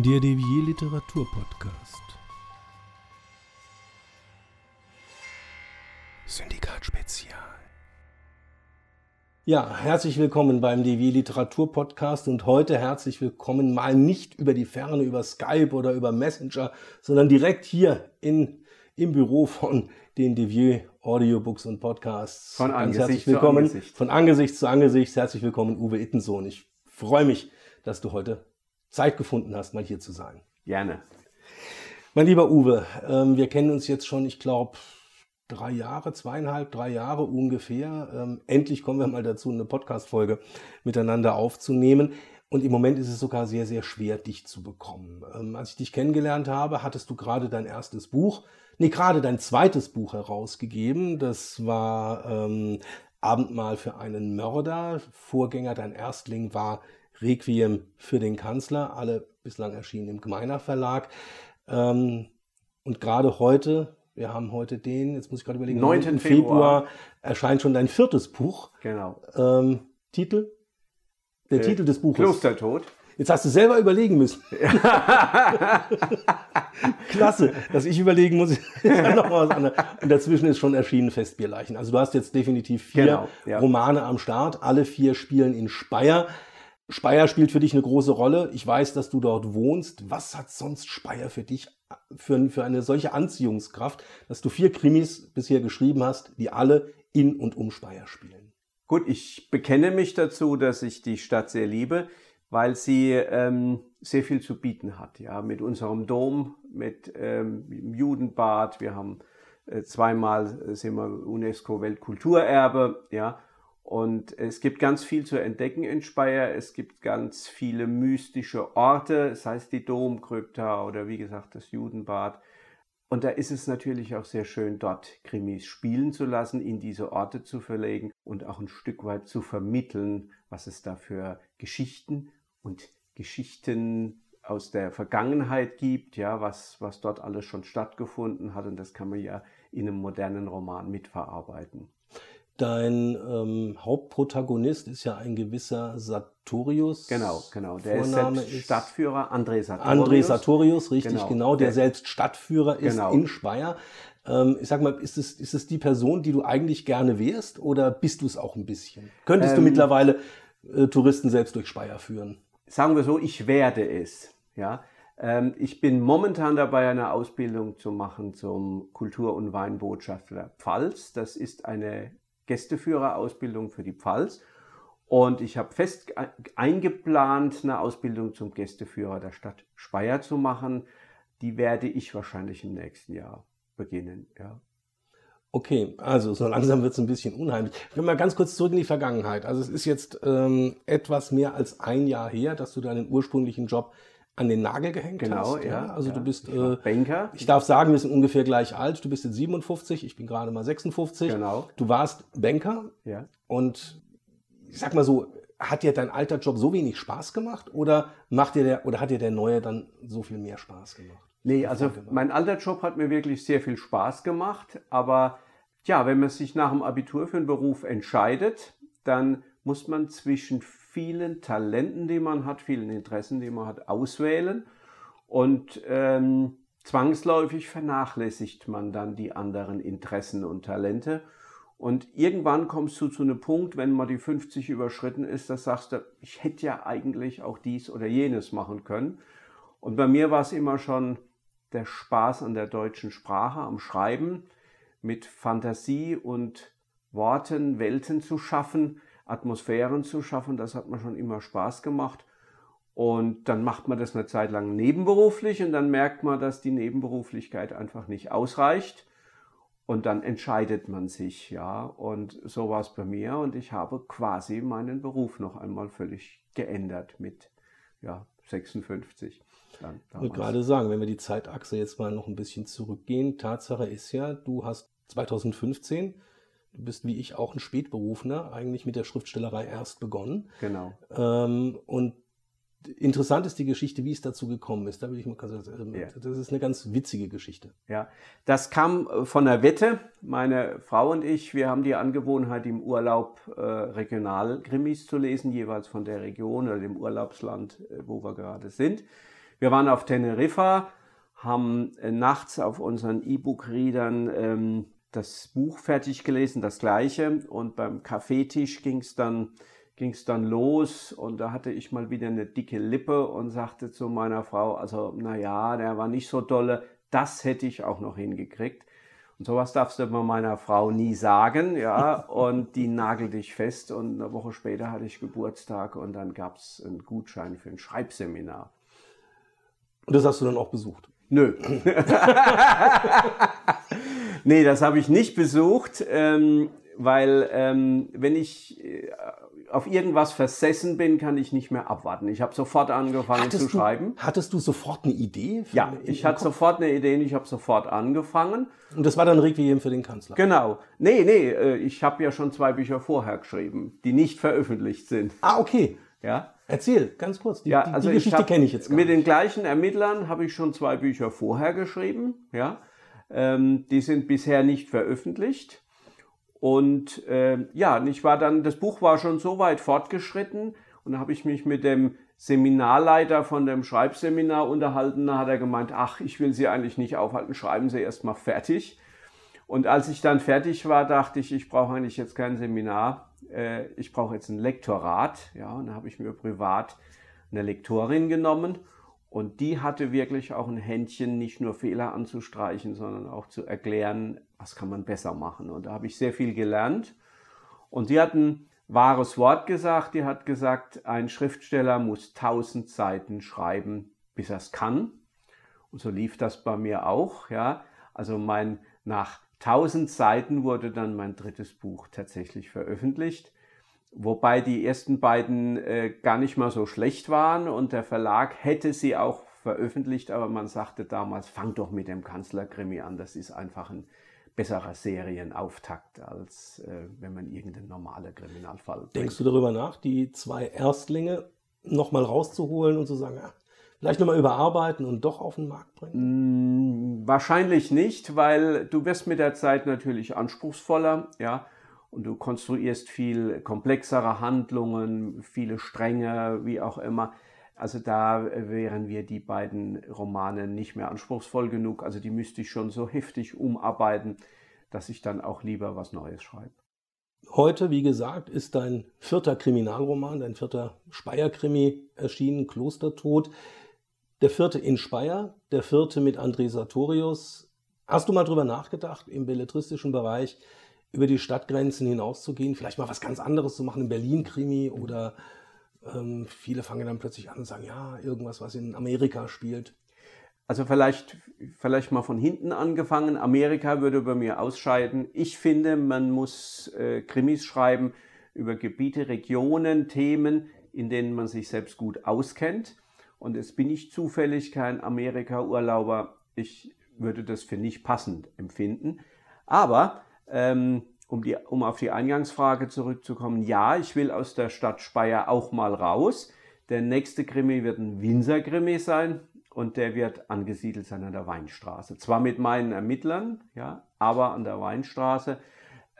Der Devier Literatur Podcast. Syndikat Spezial. Ja, herzlich willkommen beim Devier Literatur Podcast und heute herzlich willkommen mal nicht über die Ferne, über Skype oder über Messenger, sondern direkt hier in, im Büro von den Devier Audiobooks und Podcasts. Von Ganz Angesicht herzlich zu willkommen. Angesicht. Von Angesicht zu Angesicht. Herzlich willkommen, Uwe Ittensohn. Ich freue mich, dass du heute Zeit gefunden hast, mal hier zu sein. Gerne. Mein lieber Uwe, ähm, wir kennen uns jetzt schon, ich glaube, drei Jahre, zweieinhalb, drei Jahre ungefähr. Ähm, endlich kommen wir mal dazu, eine Podcast-Folge miteinander aufzunehmen. Und im Moment ist es sogar sehr, sehr schwer, dich zu bekommen. Ähm, als ich dich kennengelernt habe, hattest du gerade dein erstes Buch, nee, gerade dein zweites Buch herausgegeben. Das war ähm, Abendmahl für einen Mörder. Vorgänger, dein Erstling war Requiem für den Kanzler. Alle bislang erschienen im Gemeiner Verlag. Ähm, und gerade heute, wir haben heute den, jetzt muss ich gerade überlegen, 9. 9. Februar. erscheint schon dein viertes Buch. Genau. Ähm, Titel? Der Äh, Titel des Buches. Klostertod. Jetzt hast du selber überlegen müssen. Klasse, dass ich überlegen muss, ist ja noch was anderes. Und dazwischen ist schon erschienen Festbierleichen. Also du hast jetzt definitiv vier Genau, ja. Romane am Start. Alle vier spielen in Speyer. Speyer spielt für dich eine große Rolle. Ich weiß, dass du dort wohnst. Was hat sonst Speyer für dich für, für eine solche Anziehungskraft, dass du vier Krimis bisher geschrieben hast, die alle in und um Speyer spielen? Gut, ich bekenne mich dazu, dass ich die Stadt sehr liebe, weil sie ähm, sehr viel zu bieten hat. Ja, mit unserem Dom, mit ähm, dem Judenbad. Wir haben äh, zweimal äh, sind wir UNESCO Weltkulturerbe. Ja, und es gibt ganz viel zu entdecken in Speyer. Es gibt ganz viele mystische Orte, sei es die Domkrypta oder wie gesagt das Judenbad. Und da ist es natürlich auch sehr schön, dort Krimis spielen zu lassen, in diese Orte zu verlegen und auch ein Stück weit zu vermitteln, was es da für Geschichten und Geschichten aus der Vergangenheit gibt, ja, was, was dort alles schon stattgefunden hat. Und das kann man ja in einem modernen Roman mitverarbeiten. Dein ähm, Hauptprotagonist ist ja ein gewisser Sartorius. Genau, genau. Der Vorname ist selbst Stadtführer, André Sartorius. André Sartorius, richtig Genau. genau, der Der- selbst Stadtführer ist Genau. in Speyer. Ähm, ich sag mal, ist es, ist es die Person, die du eigentlich gerne wärst oder bist du es auch ein bisschen? Könntest du Ähm, mittlerweile äh, Touristen selbst durch Speyer führen? sagen wir so, ich werde es. Ja? Ähm, ich bin momentan dabei, eine Ausbildung zu machen zum Kultur- und Weinbotschafter Pfalz. Das ist eine Gästeführerausbildung für die Pfalz. Und ich habe fest eingeplant, eine Ausbildung zum Gästeführer der Stadt Speyer zu machen. Die werde ich wahrscheinlich im nächsten Jahr beginnen. Ja. Okay, also so langsam wird es ein bisschen unheimlich. Gehen wir mal ganz kurz zurück in die Vergangenheit. Also es ist jetzt ähm, etwas mehr als ein Jahr her, dass du deinen ursprünglichen Job an den Nagel gehängt Genau, hast. ja. Also ja. du bist, Ich äh, Banker. ich darf sagen, wir sind ungefähr gleich alt. Du bist jetzt 57, ich bin gerade mal 56. Genau. Du warst Banker Ja. und ich sag mal so, hat dir dein alter Job so wenig Spaß gemacht oder macht dir der oder hat dir der neue dann so viel mehr Spaß gemacht? Nee, also war. mein alter Job hat mir wirklich sehr viel Spaß gemacht, aber ja, wenn man sich nach dem Abitur für einen Beruf entscheidet, dann muss man zwischen vielen Talenten, die man hat, vielen Interessen, die man hat, auswählen und ähm, zwangsläufig vernachlässigt man dann die anderen Interessen und Talente. Und irgendwann kommst du zu einem Punkt, wenn mal die 50 überschritten ist, da sagst du, ich hätte ja eigentlich auch dies oder jenes machen können. Und bei mir war es immer schon der Spaß an der deutschen Sprache, am Schreiben, mit Fantasie und Worten Welten zu schaffen, Atmosphären zu schaffen. Das hat mir schon immer Spaß gemacht. Und dann macht man das eine Zeit lang nebenberuflich und dann merkt man, dass die Nebenberuflichkeit einfach nicht ausreicht. Und dann entscheidet man sich, ja. Und so war es bei mir. Und ich habe quasi meinen Beruf noch einmal völlig geändert mit, ja, 56. Dann Ich wollte gerade sagen, wenn wir die Zeitachse jetzt mal noch ein bisschen zurückgehen, Tatsache ist ja, du hast 2015, du bist wie ich auch ein Spätberufener, eigentlich mit der Schriftstellerei erst begonnen. Genau. Ähm, und interessant ist die Geschichte, wie es dazu gekommen ist. Da will ich mal ganz, ähm, Ja. das ist eine ganz witzige Geschichte. Ja, das kam äh, von der Wette. Meine Frau und ich, wir haben die Angewohnheit, im Urlaub äh, Regionalkrimis zu lesen, jeweils von der Region oder dem Urlaubsland, äh, wo wir gerade sind. Wir waren auf Teneriffa, haben äh, nachts auf unseren E-Book-Readern ähm, das Buch fertig gelesen, das gleiche. Und beim Kaffeetisch ging es dann, ging's dann los und da hatte ich mal wieder eine dicke Lippe und sagte zu meiner Frau, also naja, der war nicht so dolle, das hätte ich auch noch hingekriegt. Und sowas darfst du bei meiner Frau nie sagen, ja, und die nagelt dich fest und eine Woche später hatte ich Geburtstag und dann gab es einen Gutschein für ein Schreibseminar. Und das hast du dann auch besucht? Nö. nee, das habe ich nicht besucht, ähm, weil ähm, wenn ich äh, auf irgendwas versessen bin, kann ich nicht mehr abwarten. Ich habe sofort angefangen hattest zu du, schreiben. Hattest du sofort eine Idee? Ja, ich hatte sofort eine Idee und ich habe sofort angefangen. Und das war dann Requiem für den Kanzler? Genau. Nee, nee, äh, ich habe ja schon zwei Bücher vorher geschrieben, die nicht veröffentlicht sind. Ah, okay. Ja. Erzähl, ganz kurz. Die, ja, also die Geschichte kenne ich jetzt gar Mit nicht. den gleichen Ermittlern habe ich schon zwei Bücher vorher geschrieben. Ja. Ähm, die sind bisher nicht veröffentlicht. Und äh, ja, ich war dann, das Buch war schon so weit fortgeschritten und da habe ich mich mit dem Seminarleiter von dem Schreibseminar unterhalten. Da hat er gemeint, ach, ich will Sie eigentlich nicht aufhalten, schreiben Sie erst mal fertig. Und als ich dann fertig war, dachte ich, ich brauche eigentlich jetzt kein Seminar, äh, ich brauche jetzt ein Lektorat. Ja, und da habe ich mir privat eine Lektorin genommen und die hatte wirklich auch ein Händchen, nicht nur Fehler anzustreichen, sondern auch zu erklären, was kann man besser machen. Und da habe ich sehr viel gelernt. Und die hat ein wahres Wort gesagt. Die hat gesagt, ein Schriftsteller muss tausend Seiten schreiben, bis er es kann. Und so lief das bei mir auch. Ja, also mein nach tausend Seiten wurde dann mein drittes Buch tatsächlich veröffentlicht. Wobei die ersten beiden äh, gar nicht mal so schlecht waren und der Verlag hätte sie auch veröffentlicht, aber man sagte damals, fang doch mit dem Kanzlerkrimi an, das ist einfach ein besserer Serienauftakt, als äh, wenn man irgendeinen normalen Kriminalfall bringt. Denkst du darüber nach, die zwei Erstlinge nochmal rauszuholen und zu sagen, ja, vielleicht nochmal überarbeiten und doch auf den Markt bringen? Mm, wahrscheinlich nicht, weil du wirst mit der Zeit natürlich anspruchsvoller, ja und du konstruierst viel komplexere Handlungen, viele Stränge, wie auch immer. Also da wären wir die beiden Romane nicht mehr anspruchsvoll genug. Also die müsste ich schon so heftig umarbeiten, dass ich dann auch lieber was Neues schreibe. Heute, wie gesagt, ist dein vierter Kriminalroman, dein vierter Speyer-Krimi erschienen, Klostertod. Der vierte in Speyer, der vierte mit André Sartorius. Hast du mal drüber nachgedacht, im belletristischen Bereich über die Stadtgrenzen hinauszugehen, vielleicht mal was ganz anderes zu machen, in Berlin-Krimi oder ähm, viele fangen dann plötzlich an und sagen, ja, irgendwas, was in Amerika spielt. Also vielleicht, vielleicht mal von hinten angefangen. Amerika würde bei mir ausscheiden. Ich finde, man muss äh, Krimis schreiben über Gebiete, Regionen, Themen, in denen man sich selbst gut auskennt. Und jetzt bin ich zufällig kein Amerika-Urlauber. Ich würde das für nicht passend empfinden. Aber ähm, um, die, um auf die Eingangsfrage zurückzukommen, ja, ich will aus der Stadt Speyer auch mal raus. Der nächste Krimi wird ein Winzer-Krimi sein und der wird angesiedelt sein an der Weinstraße. Zwar mit meinen Ermittlern, ja, aber an der Weinstraße.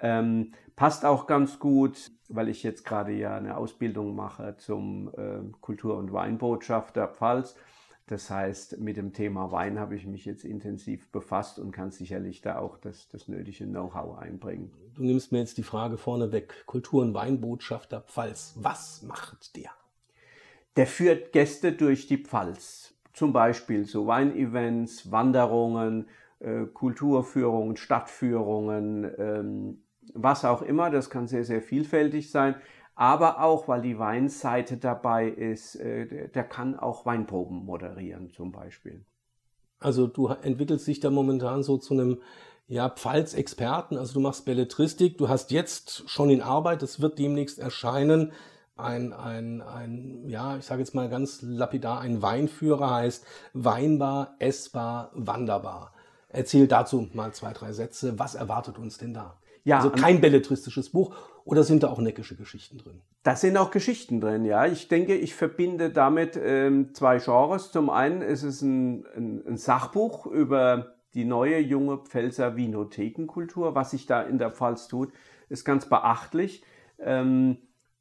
Ähm, passt auch ganz gut, weil ich jetzt gerade ja eine Ausbildung mache zum äh, Kultur- und Weinbotschafter Pfalz. Das heißt, mit dem Thema Wein habe ich mich jetzt intensiv befasst und kann sicherlich da auch das, das nötige Know-how einbringen. Du nimmst mir jetzt die Frage vorne weg. Kultur- und Weinbotschafter Pfalz. Was macht der? Der führt Gäste durch die Pfalz. Zum Beispiel so Weinevents, Wanderungen, äh, Kulturführungen, Stadtführungen, ähm, was auch immer. Das kann sehr, sehr vielfältig sein aber auch, weil die Weinseite dabei ist, äh, der kann auch Weinproben moderieren zum Beispiel. Also du entwickelst dich da momentan so zu einem ja, Pfalz-Experten, also du machst Belletristik, du hast jetzt schon in Arbeit, es wird demnächst erscheinen, ein, ein, ein ja, ich sage jetzt mal ganz lapidar, ein Weinführer heißt Weinbar, Essbar, Wanderbar. Erzähl dazu mal zwei, drei Sätze. Was erwartet uns denn da? Ja, also kein belletristisches Buch oder sind da auch neckische Geschichten drin? Da sind auch Geschichten drin, ja. Ich denke, ich verbinde damit ähm, zwei Genres. Zum einen ist es ein, ein, ein, Sachbuch über die neue junge Pfälzer Vinothekenkultur. Was sich da in der Pfalz tut, ist ganz beachtlich. Ähm,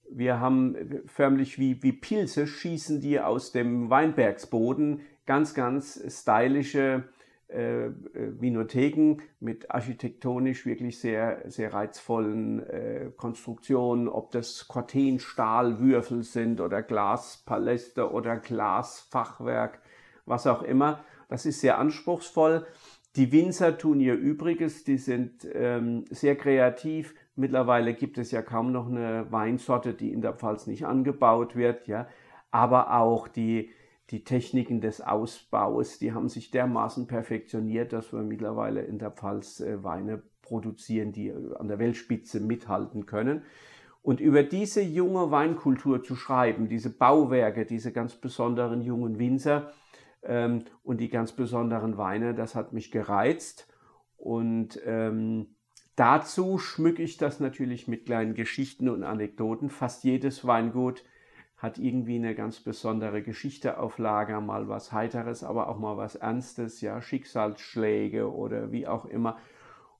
wir haben förmlich wie, wie Pilze schießen die aus dem Weinbergsboden ganz, ganz stylische äh, Vinotheken mit architektonisch wirklich sehr, sehr reizvollen äh, Konstruktionen, ob das Corten-Stahlwürfel sind oder Glaspaläste oder Glasfachwerk, was auch immer. Das ist sehr anspruchsvoll. Die Winzer tun ihr Übriges, die sind ähm, sehr kreativ. Mittlerweile gibt es ja kaum noch eine Weinsorte, die in der Pfalz nicht angebaut wird, ja. Aber auch die, die Techniken des Ausbaus, die haben sich dermaßen perfektioniert, dass wir mittlerweile in der Pfalz äh, Weine produzieren, die äh, an der Weltspitze mithalten können. Und über diese junge Weinkultur zu schreiben, diese Bauwerke, diese ganz besonderen jungen Winzer ähm, und die ganz besonderen Weine, das hat mich gereizt. Und ähm, dazu schmücke ich das natürlich mit kleinen Geschichten und Anekdoten. Fast jedes Weingut hat irgendwie eine ganz besondere Geschichte auf Lager, mal was Heiteres, aber auch mal was Ernstes, ja, Schicksalsschläge oder wie auch immer.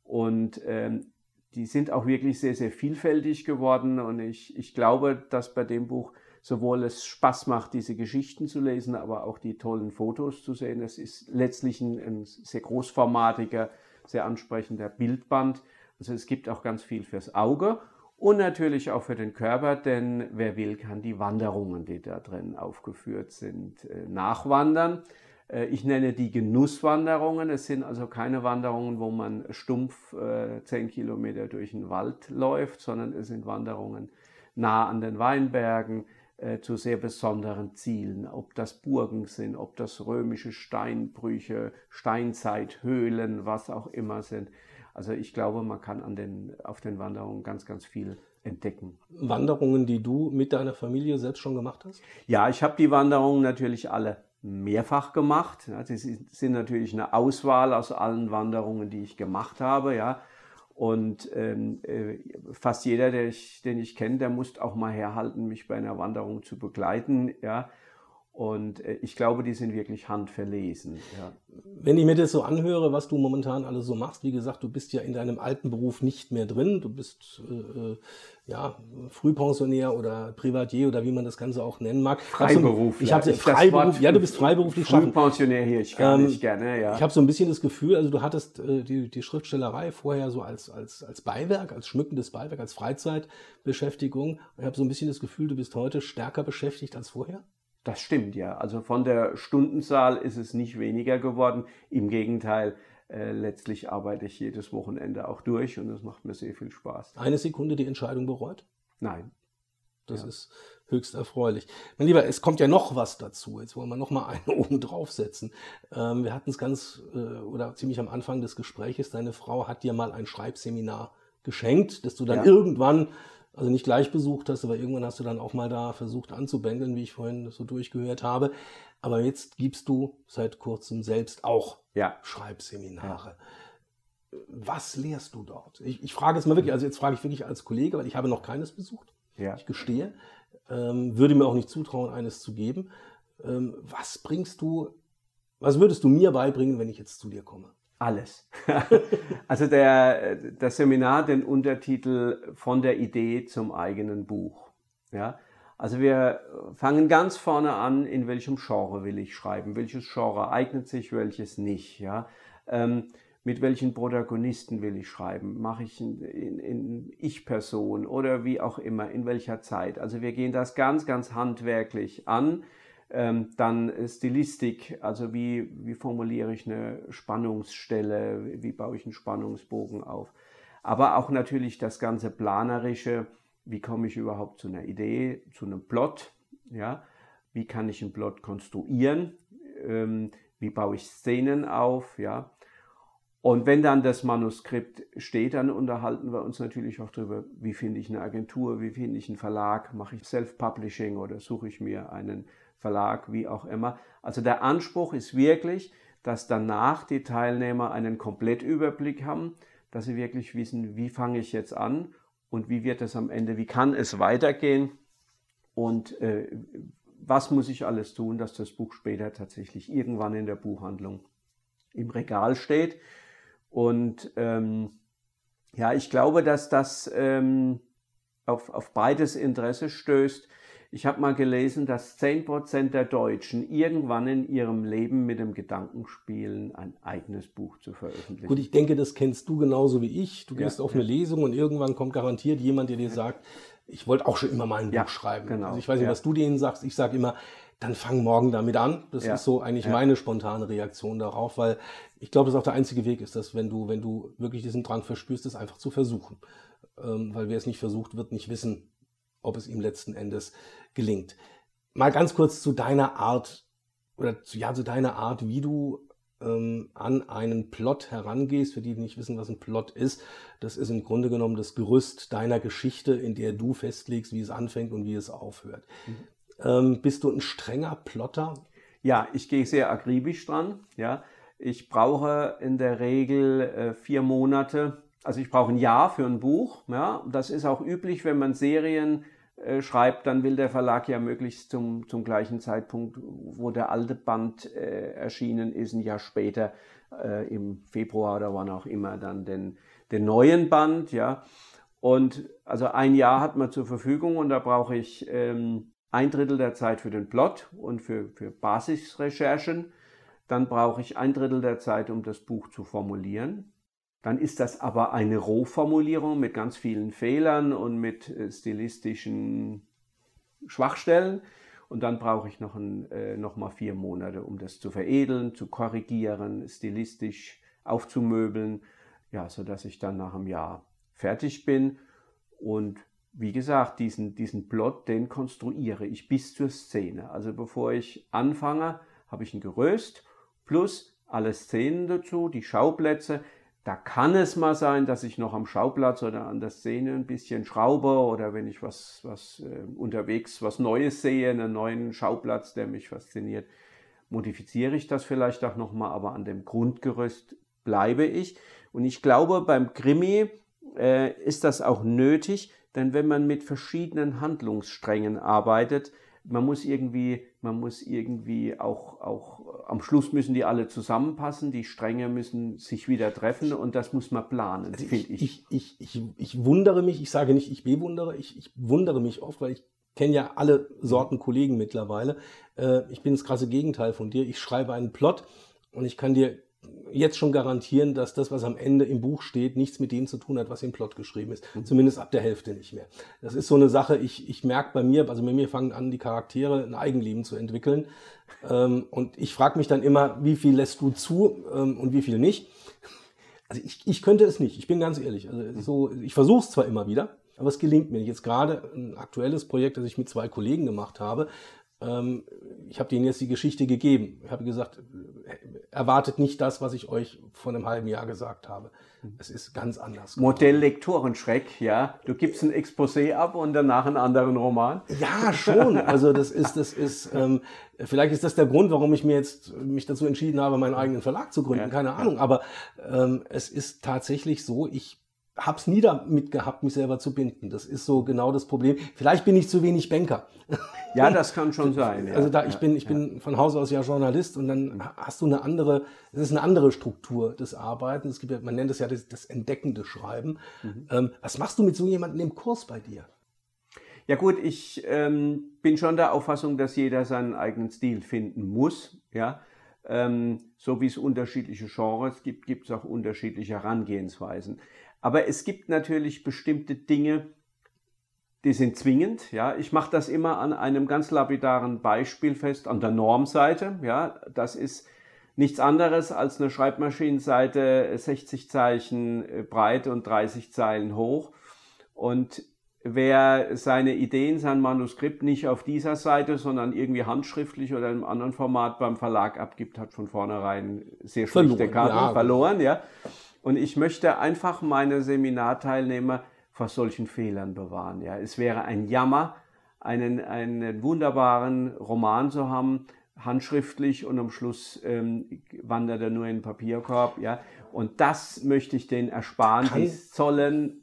Und ähm, die sind auch wirklich sehr, sehr vielfältig geworden und ich, ich glaube, dass bei dem Buch sowohl es Spaß macht, diese Geschichten zu lesen, aber auch die tollen Fotos zu sehen. Es ist letztlich ein, ein sehr großformatiger, sehr ansprechender Bildband. Also es gibt auch ganz viel fürs Auge und natürlich auch für den Körper, denn wer will, kann die Wanderungen, die da drin aufgeführt sind, äh, nachwandern. Äh, ich nenne die Genusswanderungen. Es sind also keine Wanderungen, wo man stumpf äh, zehn Kilometer durch den Wald läuft, sondern es sind Wanderungen nah an den Weinbergen zu sehr besonderen Zielen. Ob das Burgen sind, ob das römische Steinbrüche, Steinzeithöhlen, was auch immer sind. Also ich glaube, man kann an den, auf den Wanderungen ganz, ganz viel entdecken. Wanderungen, die du mit deiner Familie selbst schon gemacht hast? Ja, ich habe die Wanderungen natürlich alle mehrfach gemacht. Das sind natürlich eine Auswahl aus allen Wanderungen, die ich gemacht habe. Ja. Und ähm, äh, fast jeder, ich, den ich kenne, der muss auch mal herhalten, mich bei einer Wanderung zu begleiten. Ja. Und äh, ich glaube, die sind wirklich handverlesen. Ja. Wenn ich mir das so anhöre, was du momentan alles so machst, wie gesagt, du bist ja in deinem alten Beruf nicht mehr drin. Du bist äh, äh ja Frühpensionär oder Privatier oder wie man das Ganze auch nennen mag. Freiberuf. Ich habe so, Freiberuf. Ja, du bist freiberuflich Frühpensionär hier, ich gar ähm, nicht gerne. Ja. Ich habe so ein bisschen das Gefühl, also du hattest äh, die, die Schriftstellerei vorher so als als als Beiwerk, als schmückendes Beiwerk, als Freizeitbeschäftigung. Ich habe so ein bisschen das Gefühl, du bist heute stärker beschäftigt als vorher. Das stimmt ja. Also von der Stundenzahl ist es nicht weniger geworden. Im Gegenteil, äh, letztlich arbeite ich jedes Wochenende auch durch und es macht mir sehr viel Spaß. Eine Sekunde die Entscheidung bereut? Nein. Das ja. ist höchst erfreulich. Mein Lieber, es kommt ja noch was dazu. Jetzt wollen wir noch mal einen oben draufsetzen. Ähm, wir hatten es ganz äh, oder ziemlich am Anfang des Gespräches. Deine Frau hat dir mal ein Schreibseminar geschenkt, dass du dann ja. irgendwann also nicht gleich besucht hast, aber irgendwann hast du dann auch mal da versucht anzubändeln, wie ich vorhin so durchgehört habe. Aber jetzt gibst du seit kurzem selbst auch ja. Schreibseminare. Ja. Was lehrst du dort? Ich, ich frage es mal wirklich, also jetzt frage ich wirklich als Kollege, weil ich habe noch keines besucht. Ja. Ich gestehe. Ähm, würde mir auch nicht zutrauen, eines zu geben. Ähm, was bringst du, was würdest du mir beibringen, wenn ich jetzt zu dir komme? Alles. also der, das Seminar, den Untertitel von der Idee zum eigenen Buch. Ja, also wir fangen ganz vorne an, in welchem Genre will ich schreiben, welches Genre eignet sich, welches nicht. Ja, ähm, mit welchen Protagonisten will ich schreiben? Mache ich in, in, in Ich-Person oder wie auch immer, in welcher Zeit? Also wir gehen das ganz, ganz handwerklich an ähm, dann Stilistik, also wie, wie formuliere ich eine Spannungsstelle, wie baue ich einen Spannungsbogen auf. Aber auch natürlich das ganze Planerische, wie komme ich überhaupt zu einer Idee, zu einem Plot, ja, wie kann ich einen Plot konstruieren, ähm, wie baue ich Szenen auf, ja. Und wenn dann das Manuskript steht, dann unterhalten wir uns natürlich auch darüber, wie finde ich eine Agentur, wie finde ich einen Verlag, mache ich Self-Publishing oder suche ich mir einen Verlag, wie auch immer. Also der Anspruch ist wirklich, dass danach die Teilnehmer einen Komplettüberblick haben, dass sie wirklich wissen, wie fange ich jetzt an und wie wird es am Ende, wie kann es weitergehen und äh, was muss ich alles tun, dass das Buch später tatsächlich irgendwann in der Buchhandlung im Regal steht. Und ähm, ja, ich glaube, dass das ähm, auf, auf beides Interesse stößt Ich habe mal gelesen, dass 10% der Deutschen irgendwann in ihrem Leben mit dem Gedanken spielen, ein eigenes Buch zu veröffentlichen. Gut, ich denke, das kennst du genauso wie ich. Du gehst ja, auf eine Lesung und irgendwann kommt garantiert jemand, der dir sagt, ich wollte auch schon immer mal ein Buch schreiben. Genau. Also ich weiß nicht, was du denen sagst. Ich sage immer, dann fang morgen damit an. Das ja. ist so eigentlich ja. meine spontane Reaktion darauf, weil ich glaube, das auch der einzige Weg ist, dass wenn du, wenn du wirklich diesen Drang verspürst, es einfach zu versuchen. Ähm, weil wer es nicht versucht, wird nicht wissen, ob es ihm letzten Endes gelingt. Mal ganz kurz zu deiner Art oder zu, ja, zu deiner Art, wie du ähm, an einen Plot herangehst. Für die, die nicht wissen, was ein Plot ist, das ist im Grunde genommen das Gerüst deiner Geschichte, in der du festlegst, wie es anfängt und wie es aufhört. Mhm. Ähm, bist du ein strenger Plotter? Ja, ich gehe sehr akribisch dran. Ja, ich brauche in der Regel äh, vier Monate. Also ich brauche ein Jahr für ein Buch. Ja, das ist auch üblich, wenn man Serien äh, schreibt, dann will der Verlag ja möglichst zum, zum gleichen Zeitpunkt, wo der alte Band äh, erschienen ist, ein Jahr später äh, im Februar oder wann auch immer dann den, den neuen Band. Ja, und also ein Jahr hat man zur Verfügung und da brauche ich ähm, ein Drittel der Zeit für den Plot und für, für Basisrecherchen. Dann brauche ich ein Drittel der Zeit, um das Buch zu formulieren. Dann ist das aber eine Rohformulierung mit ganz vielen Fehlern und mit äh, stilistischen Schwachstellen. Und dann brauche ich noch, ein, äh, noch mal vier Monate, um das zu veredeln, zu korrigieren, stilistisch aufzumöbeln, ja, sodass ich dann nach einem Jahr fertig bin. Und wie gesagt, diesen, diesen Plot, den konstruiere ich bis zur Szene. Also bevor ich anfange, habe ich ein Gerüst plus alle Szenen dazu, die Schauplätze. Da kann es mal sein, dass ich noch am Schauplatz oder an der Szene ein bisschen schraube oder wenn ich was, was äh, unterwegs was Neues sehe, einen neuen Schauplatz, der mich fasziniert, modifiziere ich das vielleicht auch nochmal, aber an dem Grundgerüst bleibe ich. Und ich glaube, beim Krimi äh, ist das auch nötig, denn wenn man mit verschiedenen Handlungssträngen arbeitet, man muss irgendwie, man muss irgendwie auch, auch am Schluss müssen die alle zusammenpassen, die Stränge müssen sich wieder treffen und das muss man planen, also finde ich. Ich, ich, ich. ich wundere mich, ich sage nicht, ich bewundere, ich, ich wundere mich oft, weil ich kenne ja alle Sorten Kollegen mittlerweile. Äh, ich bin das krasse Gegenteil von dir. Ich schreibe einen Plot und ich kann dir jetzt schon garantieren, dass das, was am Ende im Buch steht, nichts mit dem zu tun hat, was im Plot geschrieben ist. Mhm. Zumindest ab der Hälfte nicht mehr. Das ist so eine Sache, ich, ich merke bei mir, also bei mir fangen an, die Charaktere ein Eigenleben zu entwickeln. Ähm, und ich frage mich dann immer, wie viel lässt du zu ähm, und wie viel nicht. Also ich, ich könnte es nicht, ich bin ganz ehrlich. Also mhm. so, ich versuche es zwar immer wieder, aber es gelingt mir nicht. Jetzt gerade ein aktuelles Projekt, das ich mit zwei Kollegen gemacht habe, ähm, ich habe denen jetzt die Geschichte gegeben. Ich habe gesagt, erwartet nicht das, was ich euch vor einem halben Jahr gesagt habe. Es ist ganz anders. Modell Lektorenschreck, ja. Du gibst ein Exposé ab und danach einen anderen Roman. Ja, schon. Also das ist, das ist, ähm, vielleicht ist das der Grund, warum ich mir jetzt mich dazu entschieden habe, meinen eigenen Verlag zu gründen. Ja. Keine Ahnung. Aber ähm, es ist tatsächlich so, ich hab's nie damit gehabt, mich selber zu binden. Das ist so genau das Problem. Vielleicht bin ich zu wenig Banker. Ja, das kann schon sein. Ja. Also da, ich bin, ich bin von Haus aus ja Journalist und dann hast du eine andere, es ist eine andere Struktur des Arbeitens. Es gibt ja, man nennt es ja das, das entdeckende Schreiben. Mhm. Ähm, was machst du mit so jemandem im Kurs bei dir? Ja gut, ich ähm, bin schon der Auffassung, dass jeder seinen eigenen Stil finden muss. Ja, ähm, so wie es unterschiedliche Genres gibt, gibt es auch unterschiedliche Herangehensweisen. Aber es gibt natürlich bestimmte Dinge, die sind zwingend. Ja, ich mache das immer an einem ganz lapidaren Beispiel fest, an der Normseite. Ja, das ist nichts anderes als eine Schreibmaschinenseite, 60 Zeichen äh, breit und 30 Zeilen hoch. Und wer seine Ideen, sein Manuskript nicht auf dieser Seite, sondern irgendwie handschriftlich oder in einem anderen Format beim Verlag abgibt, hat von vornherein sehr schlechte Karten ja. verloren. Ja. Und ich möchte einfach meine Seminarteilnehmer vor solchen Fehlern bewahren. Ja, es wäre ein Jammer, einen, einen wunderbaren Roman zu haben, handschriftlich und am Schluss ähm, wandert er nur in den Papierkorb. Ja, und das möchte ich denen ersparen. Kann, die sollen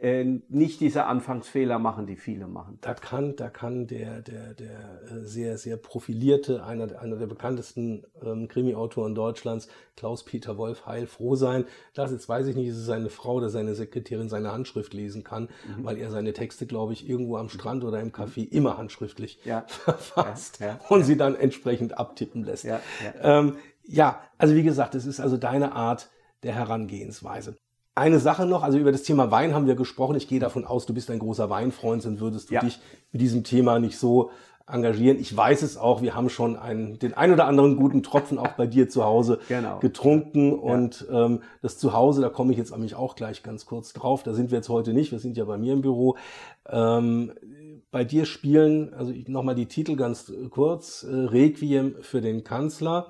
äh, nicht diese Anfangsfehler machen, die viele machen. Da kann, da kann der, der, der äh, sehr, sehr profilierte, einer, einer der bekanntesten ähm, Krimi-Autoren Deutschlands, Klaus-Peter Wolf, heil froh sein, dass jetzt weiß ich nicht, ist es seine Frau oder seine Sekretärin seine Handschrift lesen kann, mhm. weil er seine Texte, glaube ich, irgendwo am Strand oder im Café immer handschriftlich ja. verfasst ja, ja, und sie dann entsprechend abtippen lässt. Ja, ähm, ja, also wie gesagt, es ist also deine Art der Herangehensweise. Eine Sache noch, also über das Thema Wein haben wir gesprochen. Ich gehe davon aus, du bist ein großer Weinfreund, sonst würdest du ja. dich mit diesem Thema nicht so engagieren. Ich weiß es auch, wir haben schon einen, den ein oder anderen guten Tropfen auch bei dir zu Hause genau. getrunken. Ja. Und ähm, das Zuhause, da komme ich jetzt nämlich auch gleich ganz kurz drauf. Da sind wir jetzt heute nicht, wir sind ja bei mir im Büro. Ähm, bei dir spielen, also nochmal die Titel ganz kurz, äh, Requiem für den Kanzler,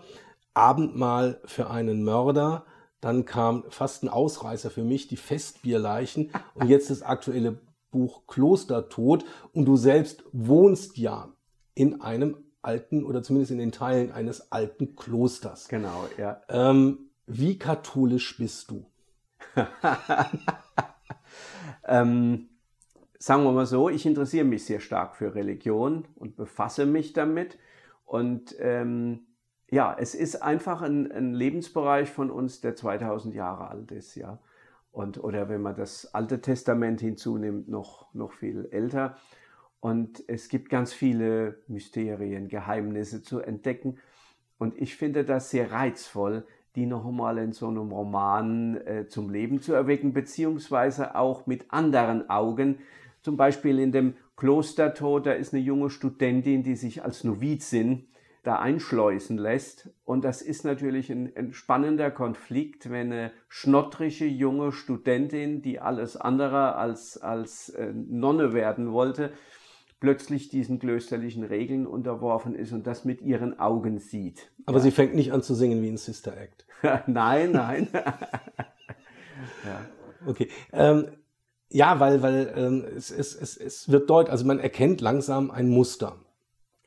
Abendmahl für einen Mörder, dann kam fast ein Ausreißer für mich, die Festbierleichen und jetzt das aktuelle Buch Klostertod. Und du selbst wohnst ja in einem alten oder zumindest in den Teilen eines alten Klosters. Genau, ja. Ähm, wie katholisch bist du? ähm, sagen wir mal so, ich interessiere mich sehr stark für Religion und befasse mich damit. Und ähm, ja, es ist einfach ein, ein, Lebensbereich von uns, der 2000 Jahre alt ist, ja. Und, oder wenn man das Alte Testament hinzunimmt, noch, noch viel älter. Und es gibt ganz viele Mysterien, Geheimnisse zu entdecken. Und ich finde das sehr reizvoll, die noch einmal in so einem Roman äh, zum Leben zu erwecken, beziehungsweise auch mit anderen Augen. Zum Beispiel in dem Klostertod, da ist eine junge Studentin, die sich als Novizin da einschleusen lässt. Und das ist natürlich ein, ein spannender Konflikt, wenn eine schnottrige junge Studentin, die alles andere als, als äh, Nonne werden wollte, plötzlich diesen klösterlichen Regeln unterworfen ist und das mit ihren Augen sieht. Aber ja. sie fängt nicht an zu singen wie ein Sister Act. nein, nein. ja. Okay. Ähm, ja, weil, weil ähm, es, es, es, es wird deutlich, also man erkennt langsam ein Muster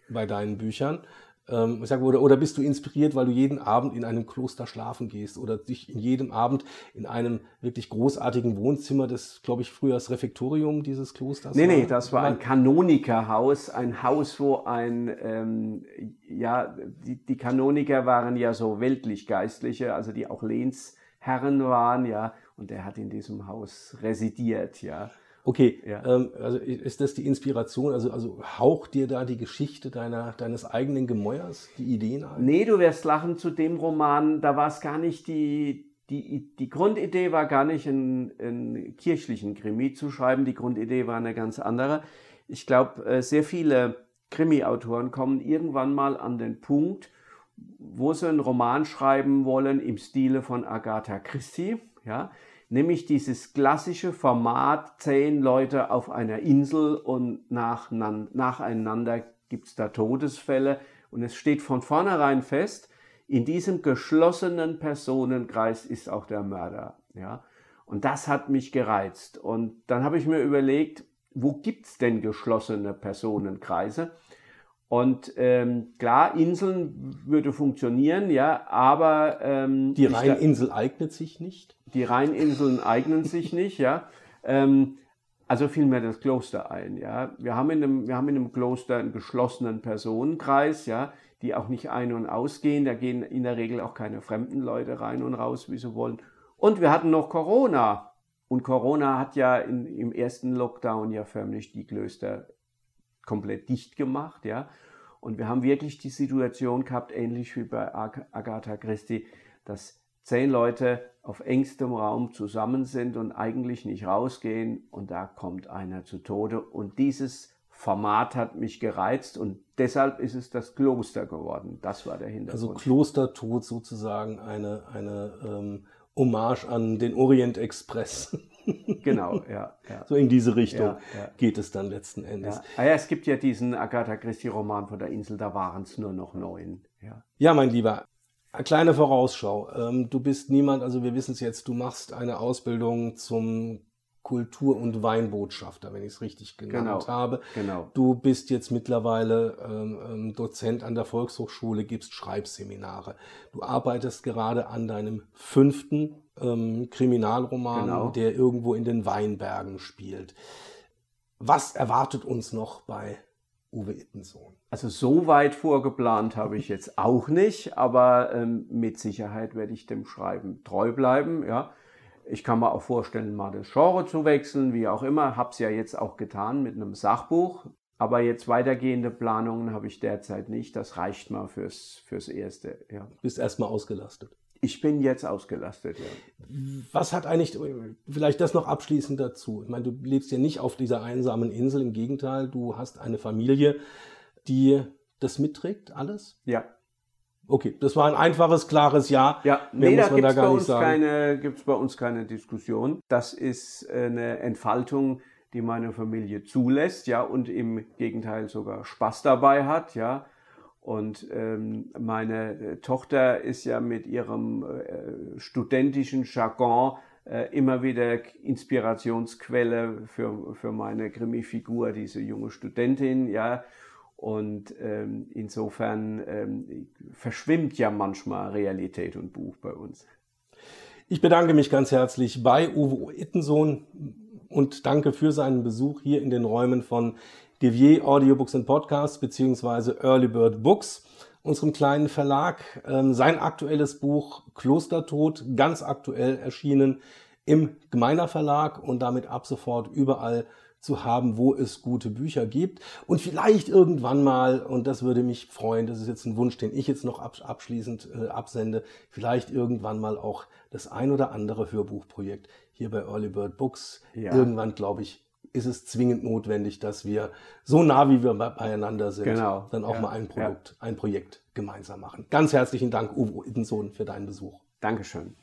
bei deinen Büchern. Ähm, ich sage, oder, oder bist du inspiriert, weil du jeden Abend in einem Kloster schlafen gehst oder dich in jedem Abend in einem wirklich großartigen Wohnzimmer, das, glaube ich, früher das Refektorium dieses Klosters nee, war? Nee, nee, das war ein Kanonikerhaus, ein Haus, wo ein, ähm, ja, die, die Kanoniker waren ja so weltlich-geistliche, also die auch Lehnsherren waren, ja, und er hat in diesem Haus residiert, ja. Okay, ja. ähm, also ist das die Inspiration? Also, also haucht dir da die Geschichte deiner, deines eigenen Gemäuers, die Ideen ein? Nee, du wirst lachen zu dem Roman, da war es gar nicht die, die, die Grundidee war gar nicht einen, einen kirchlichen Krimi zu schreiben, die Grundidee war eine ganz andere. Ich glaube, äh, sehr viele Krimi-Autoren kommen irgendwann mal an den Punkt, wo sie einen Roman schreiben wollen im Stile von Agatha Christie, ja, nämlich dieses klassische Format, zehn Leute auf einer Insel und nacheinander gibt es da Todesfälle und es steht von vornherein fest, in diesem geschlossenen Personenkreis ist auch der Mörder. Ja? Und das hat mich gereizt. Und dann habe ich mir überlegt, wo gibt es denn geschlossene Personenkreise? Und ähm, klar, Inseln würde funktionieren, ja, aber ähm, die Rheininsel eignet sich nicht. Die Rheininseln eignen sich nicht, ja. Ähm, also fiel mir das Kloster ein, ja. Wir haben in einem, wir haben in einem Kloster einen geschlossenen Personenkreis, ja, die auch nicht ein- und ausgehen. Da gehen in der Regel auch keine fremden Leute rein und raus, wie sie wollen. Und wir hatten noch Corona. Und Corona hat ja in, im ersten Lockdown ja förmlich die Klöster komplett dicht gemacht, ja. Und wir haben wirklich die Situation gehabt, ähnlich wie bei Agatha Christie, dass zehn Leute auf engstem Raum zusammen sind und eigentlich nicht rausgehen und da kommt einer zu Tode. Und dieses Format hat mich gereizt und deshalb ist es das Kloster geworden. Das war der Hintergrund. Also Klostertod sozusagen eine, eine ähm, Hommage an den Orient Express. Genau, ja, ja. So in diese Richtung ja, ja. geht es dann letzten Endes. Ah ja, es gibt ja diesen Agatha Christie-Roman von der Insel, da waren es nur noch neun. Ja. ja, mein Lieber, eine kleine Vorausschau. Ähm, du bist niemand, also wir wissen es jetzt, du machst eine Ausbildung zum Kultur- und Weinbotschafter, wenn ich es richtig genannt Genau, habe. Genau. Du bist jetzt mittlerweile ähm, ähm, Dozent an der Volkshochschule, gibst Schreibseminare. Du arbeitest gerade an deinem fünften ähm, Kriminalroman, Genau. der irgendwo in den Weinbergen spielt. Was erwartet uns noch bei Uwe Ittensohn? Also so weit vorgeplant habe ich jetzt auch nicht, aber ähm, mit Sicherheit werde ich dem Schreiben treu bleiben. Ja. Ich kann mir auch vorstellen, mal das Genre zu wechseln, wie auch immer. Habe es ja jetzt auch getan mit einem Sachbuch. Aber jetzt weitergehende Planungen habe ich derzeit nicht. Das reicht mal fürs, fürs Erste. Ja. Bist erstmal ausgelastet. Ich bin jetzt ausgelastet. Ja. Was hat eigentlich, vielleicht das noch abschließend dazu? Ich meine, du lebst ja nicht auf dieser einsamen Insel, im Gegenteil, du hast eine Familie, die das mitträgt, alles? ja. Okay, das war ein einfaches, klares Ja. Ja, Mehr nee, da gibt da es bei, uns keine- gibt's bei uns keine Diskussion. Das ist eine Entfaltung, die meine Familie zulässt, ja, und im Gegenteil sogar Spaß dabei hat, ja. Und ähm, meine äh, Tochter ist ja mit ihrem äh, studentischen Jargon äh, immer wieder Inspirationsquelle für, für meine Krimi-Figur, diese junge Studentin, ja. Und ähm, insofern ähm, verschwimmt ja manchmal Realität und Buch bei uns. Ich bedanke mich ganz herzlich bei Uwe Ittensohn und danke für seinen Besuch hier in den Räumen von Devier Audiobooks and Podcasts beziehungsweise Early Bird Books, unserem kleinen Verlag. Ähm, sein aktuelles Buch Klostertod, ganz aktuell erschienen im Gemeiner Verlag und damit ab sofort überall zu haben, wo es gute Bücher gibt. Und vielleicht irgendwann mal, und das würde mich freuen, das ist jetzt ein Wunsch, den ich jetzt noch abs- abschließend äh, absende, vielleicht irgendwann mal auch das ein oder andere Hörbuchprojekt hier bei Early Bird Books. Ja. Irgendwann, glaube ich, ist es zwingend notwendig, dass wir so nah wie wir be- beieinander sind, Genau, dann auch ja, mal ein Produkt, ein Projekt gemeinsam machen. Ganz herzlichen Dank, Uwe Ittensohn, für deinen Besuch. Dankeschön.